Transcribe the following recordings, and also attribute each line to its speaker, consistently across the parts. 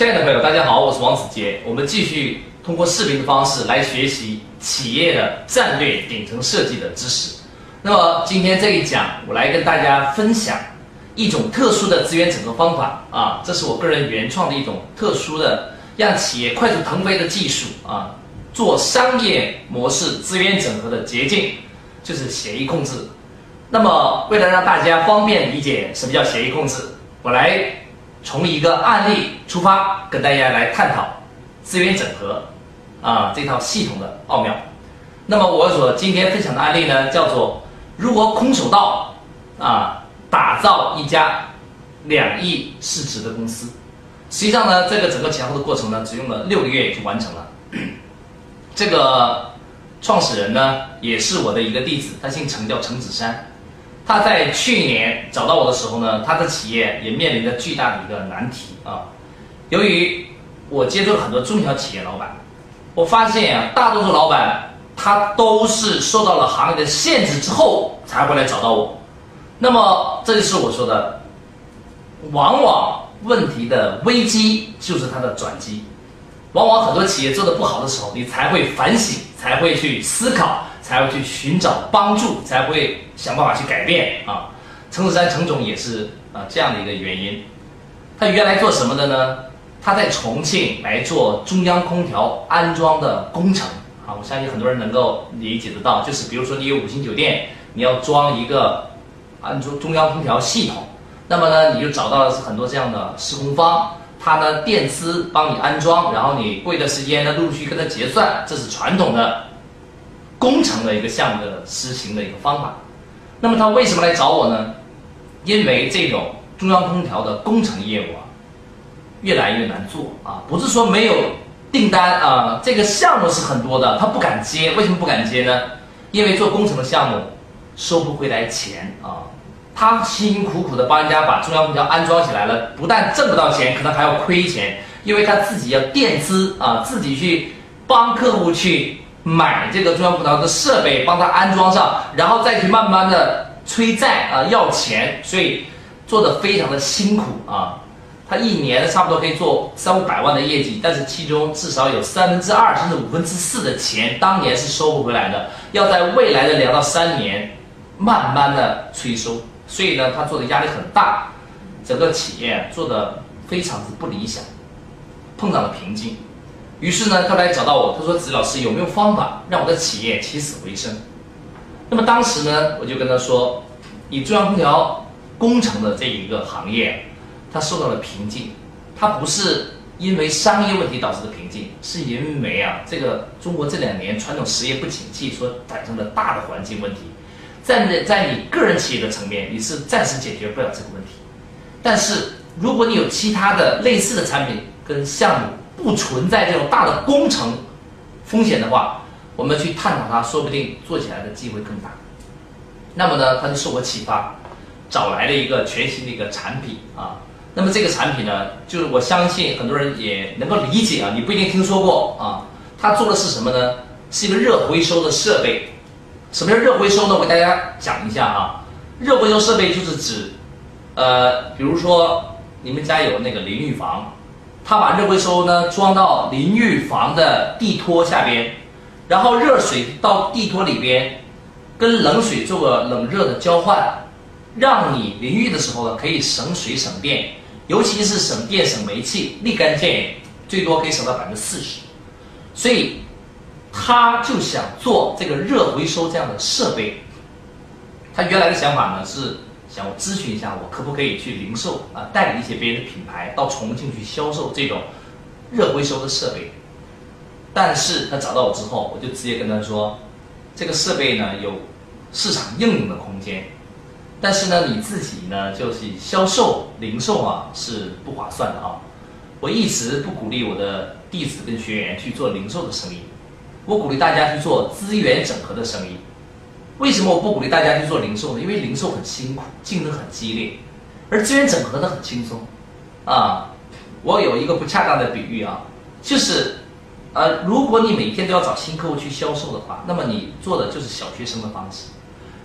Speaker 1: 亲爱的朋友，大家好，我是王子杰。我们继续通过视频的方式来学习企业的战略顶层设计的知识。那么今天这一讲，我来跟大家分享一种特殊的资源整合方法啊，这是我个人原创的一种特殊的让企业快速腾飞的技术啊，做商业模式资源整合的捷径，就是协议控制。那么为了让大家方便理解什么叫协议控制，我来。从一个案例出发，跟大家来探讨资源整合啊这套系统的奥妙。那么我所今天分享的案例呢，叫做如何空手道啊打造一家两亿市值的公司。实际上呢，这个整个前后的过程呢，只用了六个月就完成了。这个创始人呢，也是我的一个弟子，他姓程，叫程子山。他在去年找到我的时候呢，他的企业也面临着巨大的一个难题啊。由于我接触了很多中小企业老板，我发现啊，大多数老板他都是受到了行业的限制之后才会来找到我。那么这就是我说的，往往问题的危机就是它的转机。往往很多企业做的不好的时候，你才会反省，才会去思考。才会去寻找帮助，才会想办法去改变啊。陈子山陈总也是啊这样的一个原因。他原来做什么的呢？他在重庆来做中央空调安装的工程啊。我相信很多人能够理解得到，就是比如说你有五星酒店，你要装一个安装中央空调系统，那么呢你就找到了很多这样的施工方，他呢垫资帮你安装，然后你过一段时间呢陆续跟他结算，这是传统的。工程的一个项目的实行的一个方法，那么他为什么来找我呢？因为这种中央空调的工程业务啊，越来越难做啊，不是说没有订单啊，这个项目是很多的，他不敢接。为什么不敢接呢？因为做工程的项目收不回来钱啊，他辛辛苦苦的帮人家把中央空调安装起来了，不但挣不到钱，可能还要亏钱，因为他自己要垫资啊，自己去帮客户去。买这个中央空调的设备，帮他安装上，然后再去慢慢的催债啊，要钱，所以做的非常的辛苦啊。他一年差不多可以做三五百万的业绩，但是其中至少有三分之二甚至五分之四的钱当年是收不回来的，要在未来的两到三年慢慢的催收，所以呢，他做的压力很大，整个企业做的非常之不理想，碰到了瓶颈。于是呢，他来找到我，他说：“子老师有没有方法让我的企业起死回生？”那么当时呢，我就跟他说：“你中央空调工程的这一个行业，它受到了瓶颈，它不是因为商业问题导致的瓶颈，是因为啊，这个中国这两年传统实业不景气所产生的大的环境问题，在在你个人企业的层面，你是暂时解决不了这个问题，但是如果你有其他的类似的产品跟项目。”不存在这种大的工程风险的话，我们去探讨它，说不定做起来的机会更大。那么呢，他就受我启发，找来了一个全新的一个产品啊。那么这个产品呢，就是我相信很多人也能够理解啊，你不一定听说过啊。他做的是什么呢？是一个热回收的设备。什么叫热回收呢？我给大家讲一下啊。热回收设备就是指，呃，比如说你们家有那个淋浴房。他把热回收呢装到淋浴房的地托下边，然后热水到地托里边，跟冷水做个冷热的交换，让你淋浴的时候呢可以省水省电，尤其是省电省煤气，立竿见影，最多可以省到百分之四十。所以他就想做这个热回收这样的设备。他原来的想法呢是。想咨询一下，我可不可以去零售啊，代理一些别的品牌到重庆去销售这种热回收的设备？但是他找到我之后，我就直接跟他说，这个设备呢有市场应用的空间，但是呢你自己呢就是销售零售啊是不划算的啊。我一直不鼓励我的弟子跟学员去做零售的生意，我鼓励大家去做资源整合的生意。为什么我不鼓励大家去做零售呢？因为零售很辛苦，竞争很激烈，而资源整合的很轻松，啊，我有一个不恰当的比喻啊，就是，呃，如果你每天都要找新客户去销售的话，那么你做的就是小学生的方式；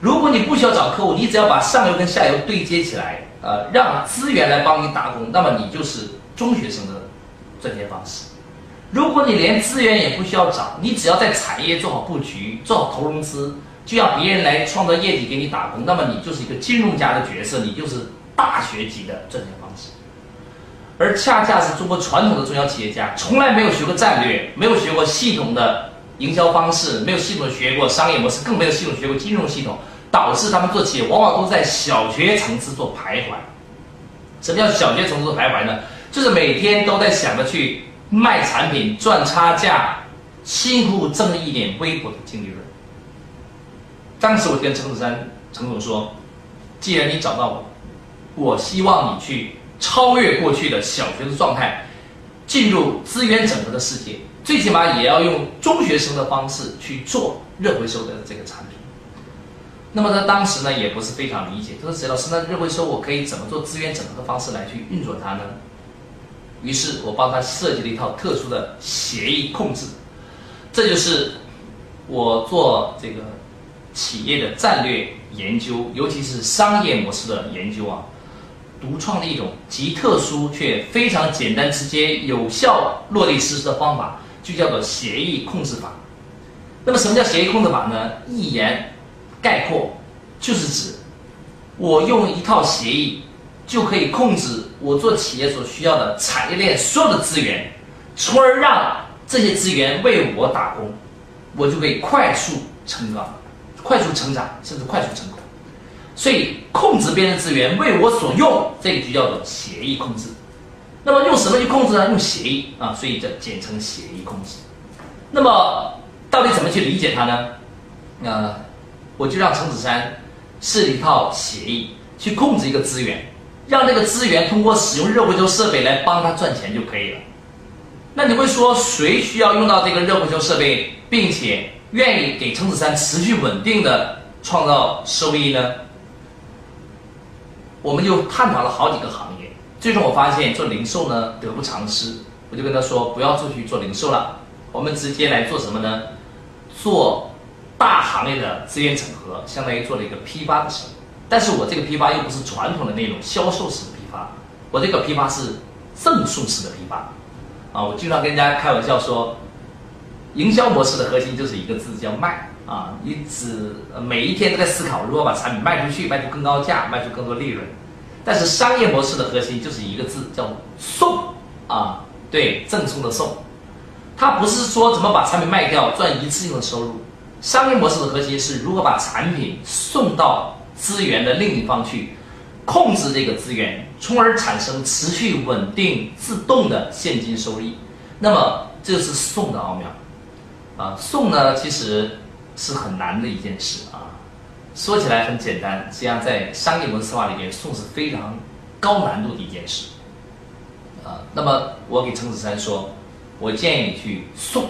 Speaker 1: 如果你不需要找客户，你只要把上游跟下游对接起来，呃，让资源来帮你打工，那么你就是中学生的赚钱方式。如果你连资源也不需要找，你只要在产业做好布局、做好投融资，就要别人来创造业绩给你打工，那么你就是一个金融家的角色，你就是大学级的赚钱方式。而恰恰是中国传统的中小企业家从来没有学过战略，没有学过系统的营销方式，没有系统学过商业模式，更没有系统学过金融系统，导致他们做企业往往都在小学层次做徘徊。什么叫小学层次徘徊呢？就是每天都在想着去。卖产品赚差价，辛苦挣一点微薄的净利润。当时我跟陈子山陈总说：“既然你找到我，我希望你去超越过去的小学的状态，进入资源整合的世界，最起码也要用中学生的方式去做热回收的这个产品。”那么他当时呢也不是非常理解，他说：“陈老师，那热回收我可以怎么做资源整合的方式来去运作它呢？”于是我帮他设计了一套特殊的协议控制，这就是我做这个企业的战略研究，尤其是商业模式的研究啊，独创的一种极特殊却非常简单、直接、有效落地实施的方法，就叫做协议控制法。那么什么叫协议控制法呢？一言概括，就是指我用一套协议。就可以控制我做企业所需要的产业链所有的资源，从而让这些资源为我打工，我就可以快速成长、快速成长，甚至快速成功。所以，控制别人资源为我所用，这个就叫做协议控制。那么，用什么去控制呢？用协议啊，所以叫简称协议控制。那么，到底怎么去理解它呢？呃，我就让陈子山设一套协议去控制一个资源。让这个资源通过使用热回收设备来帮他赚钱就可以了。那你会说谁需要用到这个热回收设备，并且愿意给陈子山持续稳定的创造收益呢？我们就探讨了好几个行业，最终我发现做零售呢得不偿失，我就跟他说不要出去做零售了，我们直接来做什么呢？做大行业的资源整合，相当于做了一个批发的生意。但是我这个批发又不是传统的那种销售式的批发，我这个批发是赠送式的批发，啊，我经常跟人家开玩笑说，营销模式的核心就是一个字叫卖啊，你只每一天都在思考如何把产品卖出去，卖出更高价，卖出更多利润，但是商业模式的核心就是一个字叫送啊，对，赠送的送，它不是说怎么把产品卖掉赚一次性的收入，商业模式的核心是如何把产品送到。资源的另一方去控制这个资源，从而产生持续稳定、自动的现金收益。那么，这是送的奥妙啊！送呢，其实是很难的一件事啊。说起来很简单，实际上在商业模式策划里面，送是非常高难度的一件事啊。那么，我给陈子山说，我建议你去送。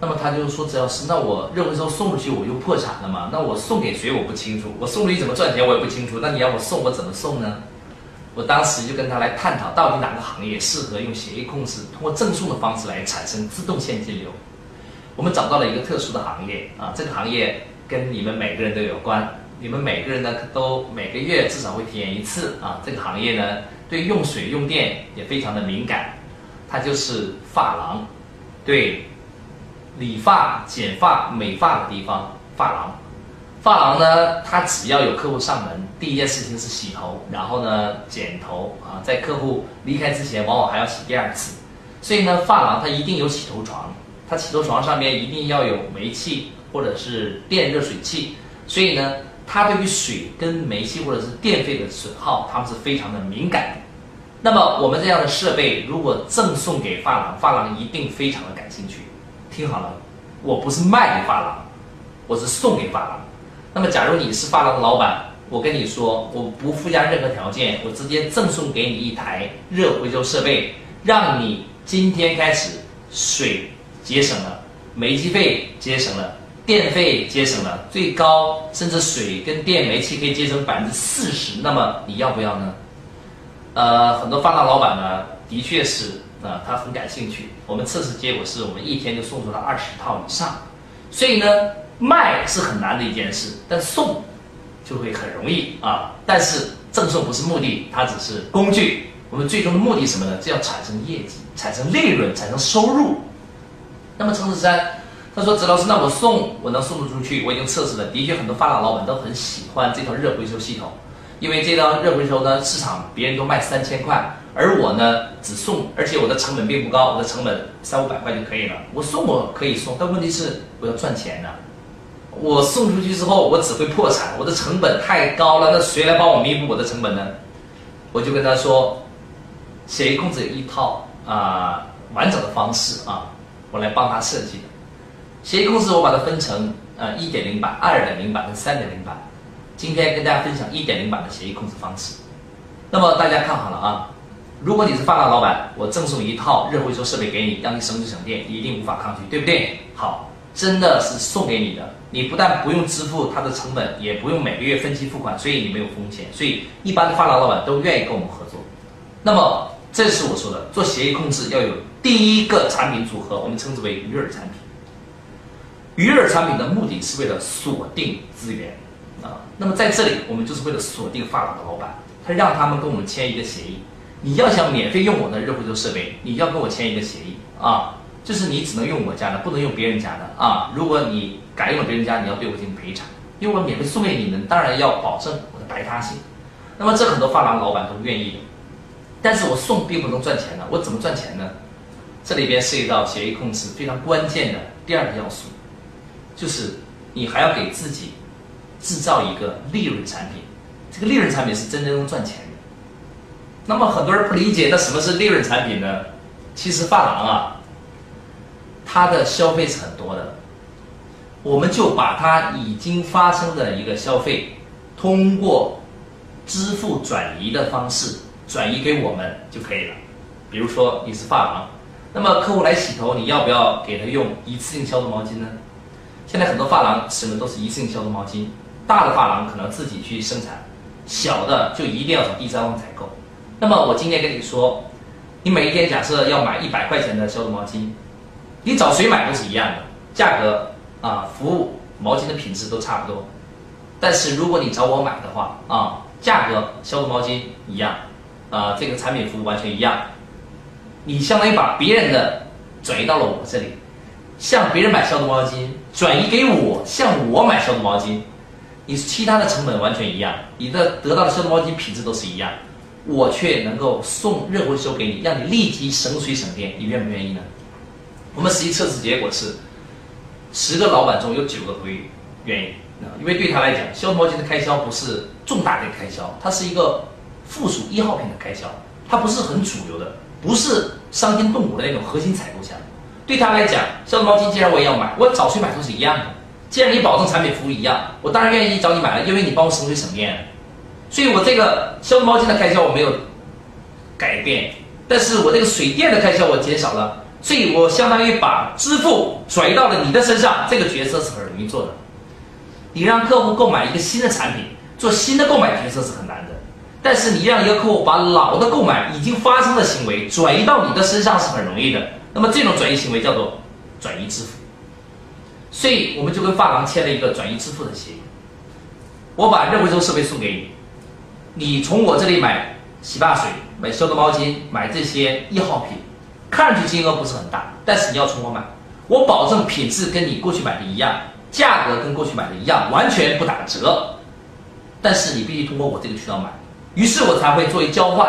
Speaker 1: 那么他就说：“只要是那我认为说送出去，我就破产了嘛？那我送给谁我不清楚，我送出去怎么赚钱我也不清楚。那你要我送我怎么送呢？”我当时就跟他来探讨，到底哪个行业适合用协议控制，通过赠送的方式来产生自动现金流。我们找到了一个特殊的行业啊，这个行业跟你们每个人都有关，你们每个人呢都每个月至少会体验一次啊。这个行业呢对用水用电也非常的敏感，它就是发廊，对。理发、剪发、美发的地方，发廊。发廊呢，它只要有客户上门，第一件事情是洗头，然后呢剪头啊，在客户离开之前，往往还要洗第二次。所以呢，发廊它一定有洗头床，它起坐床上面一定要有煤气或者是电热水器。所以呢，它对于水跟煤气或者是电费的损耗，他们是非常的敏感。那么我们这样的设备如果赠送给发廊，发廊一定非常的感兴趣。听好了，我不是卖给发廊，我是送给发廊。那么，假如你是发廊的老板，我跟你说，我不附加任何条件，我直接赠送给你一台热回收设备，让你今天开始水节省了，煤气费节省了，电费节省了，最高甚至水跟电煤气可以节省百分之四十。那么你要不要呢？呃，很多发达老板呢，的确是。啊，他很感兴趣。我们测试结果是我们一天就送出了二十套以上，所以呢，卖是很难的一件事，但送就会很容易啊。但是赠送不是目的，它只是工具我们最终的目的什么呢？就要产生业绩，产生利润，产生收入。那么陈子山他说：“子老师，那我送我能送得出去？我已经测试了，的确很多发廊老板都很喜欢这套热回收系统，因为这套热回收呢，市场别人都卖三千块，而我呢只送，而且我的成本并不高，我的成本三五百块就可以了。我送我可以送，但问题是我要赚钱呢。我送出去之后，我只会破产，我的成本太高了，那谁来帮我弥补我的成本呢？我就跟他说，谁控制一套啊完整的方式啊。”我来帮他设计的协议控制，我把它分成呃一点零版、二点零版跟三点零版。今天跟大家分享一点零版的协议控制方式。那么大家看好了啊，如果你是发廊老板，我赠送一套热回收设备给你，让你省水省电，一定无法抗拒，对不对？好，真的是送给你的，你不但不用支付它的成本，也不用每个月分期付款，所以你没有风险，所以一般的发廊老板都愿意跟我们合作。那么这是我说的，做协议控制要有。第一个产品组合，我们称之为鱼饵产品。鱼饵产品的目的是为了锁定资源啊。那么在这里，我们就是为了锁定发廊的老板，他让他们跟我们签一个协议。你要想免费用我的热回收设备，你要跟我签一个协议啊，就是你只能用我家的，不能用别人家的啊。如果你改用了别人家，你要对我进行赔偿，因为我免费送给你们，当然要保证我的排他性。那么这很多发廊老板都愿意的，但是我送并不能赚钱的，我怎么赚钱呢？这里边涉及到协议控制非常关键的第二个要素，就是你还要给自己制造一个利润产品，这个利润产品是真正能赚钱的。那么很多人不理解，那什么是利润产品呢？其实发廊啊，它的消费是很多的，我们就把它已经发生的一个消费，通过支付转移的方式转移给我们就可以了。比如说你是发廊。那么客户来洗头，你要不要给他用一次性消毒毛巾呢？现在很多发廊使用的都是一次性消毒毛巾，大的发廊可能自己去生产，小的就一定要从第三方采购。那么我今天跟你说，你每一天假设要买一百块钱的消毒毛巾，你找谁买都是一样的，价格啊、服务、毛巾的品质都差不多。但是如果你找我买的话啊，价格、消毒毛巾一样，啊，这个产品服务完全一样。你相当于把别人的转移到了我这里，向别人买消毒毛巾，转移给我，向我买消毒毛巾，你其他的成本完全一样，你的得到的消毒毛巾品质都是一样，我却能够送热回收给你，让你立即省水省电，你愿不愿意呢？我们实际测试结果是，十个老板中有九个会愿意啊，因为对他来讲，消毒毛巾的开销不是重大的开销，它是一个附属一号品的开销，它不是很主流的。不是伤筋动骨的那种核心采购项目，对他来讲，消毒毛巾既然我也要买，我找谁买都是一样的。既然你保证产品服务一样，我当然愿意找你买了，因为你帮我省水省电。所以我这个消毒毛巾的开销我没有改变，但是我这个水电的开销我减少了，所以我相当于把支付转移到了你的身上，这个决策是很容易做的。你让客户购买一个新的产品，做新的购买决策是很难的。但是你让一个客户把老的购买已经发生的行为转移到你的身上是很容易的。那么这种转移行为叫做转移支付。所以我们就跟发廊签了一个转移支付的协议。我把热回收设备送给你，你从我这里买洗发水、买消毒毛巾、买这些易耗品，看上去金额不是很大，但是你要从我买，我保证品质跟你过去买的一样，价格跟过去买的一样，完全不打折。但是你必须通过我这个渠道买。于是我才会作为交换，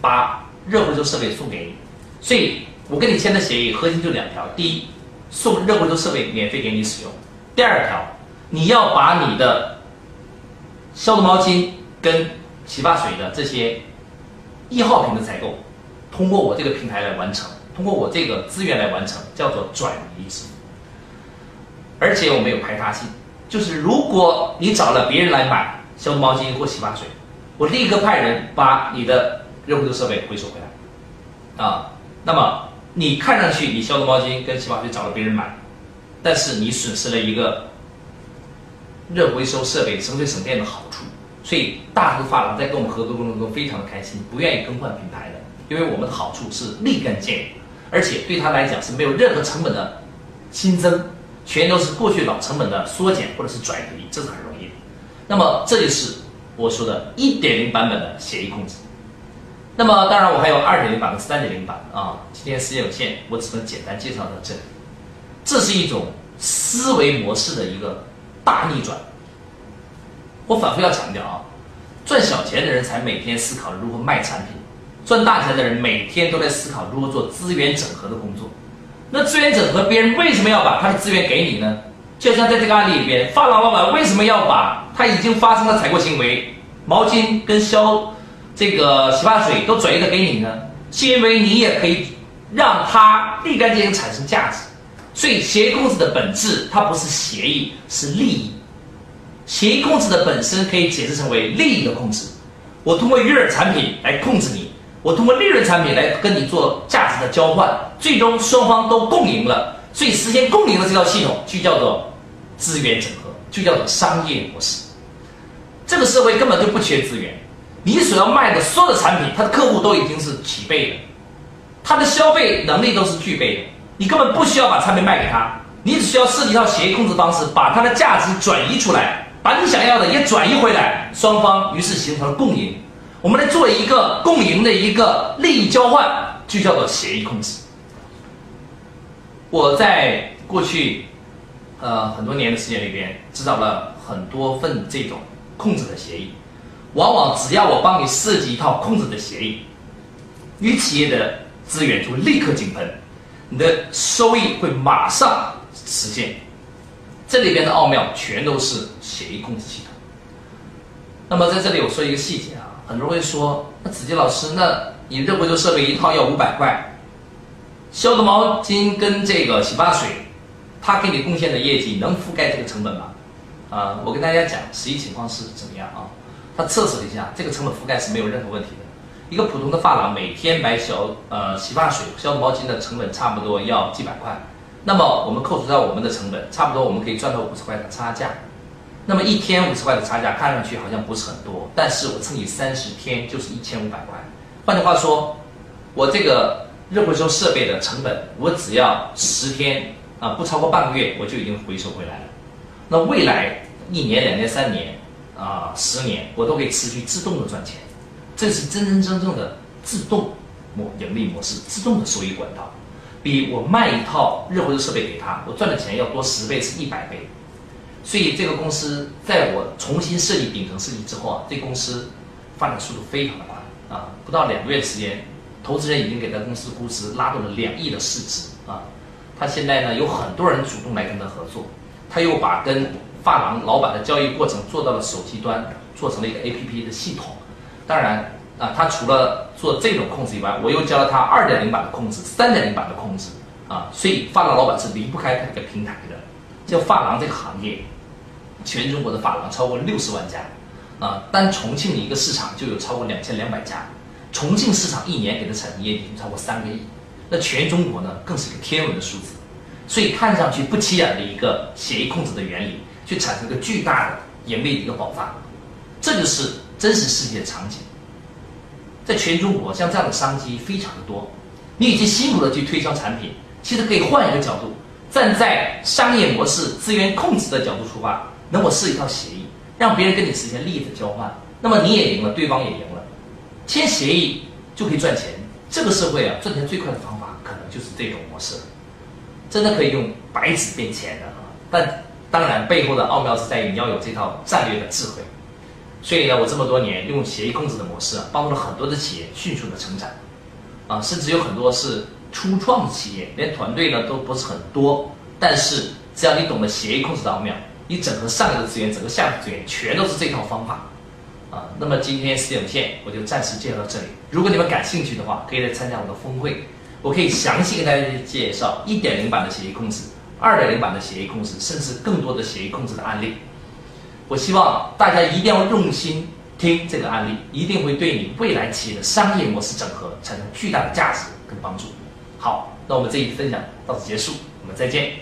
Speaker 1: 把热回收设备送给你。所以我跟你签的协议核心就两条：第一，送热回收设备免费给你使用；第二条，你要把你的消毒毛巾跟洗发水的这些一号品的采购，通过我这个平台来完成，通过我这个资源来完成，叫做转移支付。而且我们有排他性，就是如果你找了别人来买消毒毛巾或洗发水。我立刻派人把你的热回收设备回收回来，啊，那么你看上去你消毒毛巾跟洗发水找了别人买，但是你损失了一个热回收设备省水省电的好处，所以大多发廊在跟我们合作过程中非常的开心，不愿意更换品牌的，因为我们的好处是立竿见影，而且对他来讲是没有任何成本的新增，全都是过去老成本的缩减或者是转移，这是很容易的。那么这就是。我说的1.0版本的协议控制，那么当然我还有二点零版和三点零版啊。今天时间有限，我只能简单介绍到这里。这是一种思维模式的一个大逆转。我反复要强调啊，赚小钱的人才每天思考如何卖产品，赚大钱的人每天都在思考如何做资源整合的工作。那资源整合，别人为什么要把他的资源给你呢？就像在这个案例里边，发廊老板为什么要把他已经发生了采购行为，毛巾跟消这个洗发水都转移的给你呢？是因为你也可以让他立竿见影产生价值。所以协议控制的本质，它不是协议，是利益。协议控制的本身可以解释成为利益的控制。我通过鱼饵产品来控制你，我通过利润产品来跟你做价值的交换，最终双方都共赢了。所以实现共赢的这套系统就叫做资源整合，就叫做商业模式。这个社会根本就不缺资源，你所要卖的所有的产品，它的客户都已经是齐备的，他的消费能力都是具备的，你根本不需要把产品卖给他，你只需要设计一套协议控制方式，把它的价值转移出来。把你想要的也转移回来，双方于是形成了共赢。我们来做一个共赢的一个利益交换，就叫做协议控制。我在过去，呃很多年的时间里边，制造了很多份这种控制的协议。往往只要我帮你设计一套控制的协议，你企业的资源就会立刻井喷，你的收益会马上实现。这里边的奥妙全都是协议控制系统。那么在这里我说一个细节啊，很多人会说，那子杰老师，那你热回收设备一套要五百块，消毒毛巾跟这个洗发水，他给你贡献的业绩能覆盖这个成本吗？啊，我跟大家讲实际情况是怎么样啊？他测试了一下，这个成本覆盖是没有任何问题的。一个普通的发廊每天买小呃洗发水、消毒毛巾的成本差不多要几百块。那么我们扣除掉我们的成本，差不多我们可以赚到五十块的差价。那么一天五十块的差价看上去好像不是很多，但是我乘以三十天就是一千五百块。换句话说，我这个热回收设备的成本，我只要十天啊，不超过半个月，我就已经回收回来了。那未来一年、两年、三年啊、十年，我都可以持续自动的赚钱。这是真真正正的自动模盈利模式，自动的收益管道。比我卖一套热回收设备给他，我赚的钱要多十倍，是一百倍。所以这个公司在我重新设计顶层设计之后啊，这公司发展速度非常的快啊，不到两个月的时间，投资人已经给他公司估值拉动了两亿的市值啊。他现在呢有很多人主动来跟他合作，他又把跟发廊老板的交易过程做到了手机端，做成了一个 A P P 的系统。当然。啊，他除了做这种控制以外，我又教了他二点零版的控制、三点零版的控制啊，所以发廊老板是离不开这个平台的。就发廊这个行业，全中国的发廊超过六十万家，啊，单重庆的一个市场就有超过两千两百家，重庆市场一年给的产业已经超过三个亿，那全中国呢更是个天文的数字，所以看上去不起眼的一个协议控制的原理，却产生一个巨大的盈利的一个爆发，这就是真实世界的场景。在全中国，像这样的商机非常的多。你已经辛苦的去推销产品，其实可以换一个角度，站在商业模式、资源控制的角度出发，那我设一套协议，让别人跟你实现利益的交换，那么你也赢了，对方也赢了，签协议就可以赚钱。这个社会啊，赚钱最快的方法就是这种模式，真的可以用白纸变钱的啊！但当然背后的奥妙是在于你要有这套战略的智慧。所以呢，我这么多年用协议控制的模式，帮助了很多的企业迅速的成长，啊，甚至有很多是初创企业，连团队呢都不是很多，但是只要你懂得协议控制的奥妙，你整合上游的资源，整个下游资源，全都是这套方法，啊，那么今天时间有限，我就暂时介绍到这里。如果你们感兴趣的话，可以来参加我的峰会，我可以详细跟大家介绍一点零版的协议控制，二点零版的协议控制，甚至更多的协议控制的案例。我希望大家一定要用心听这个案例，一定会对你未来企业的商业模式整合产生巨大的价值跟帮助。好，那我们这一分享到此结束，我们再见。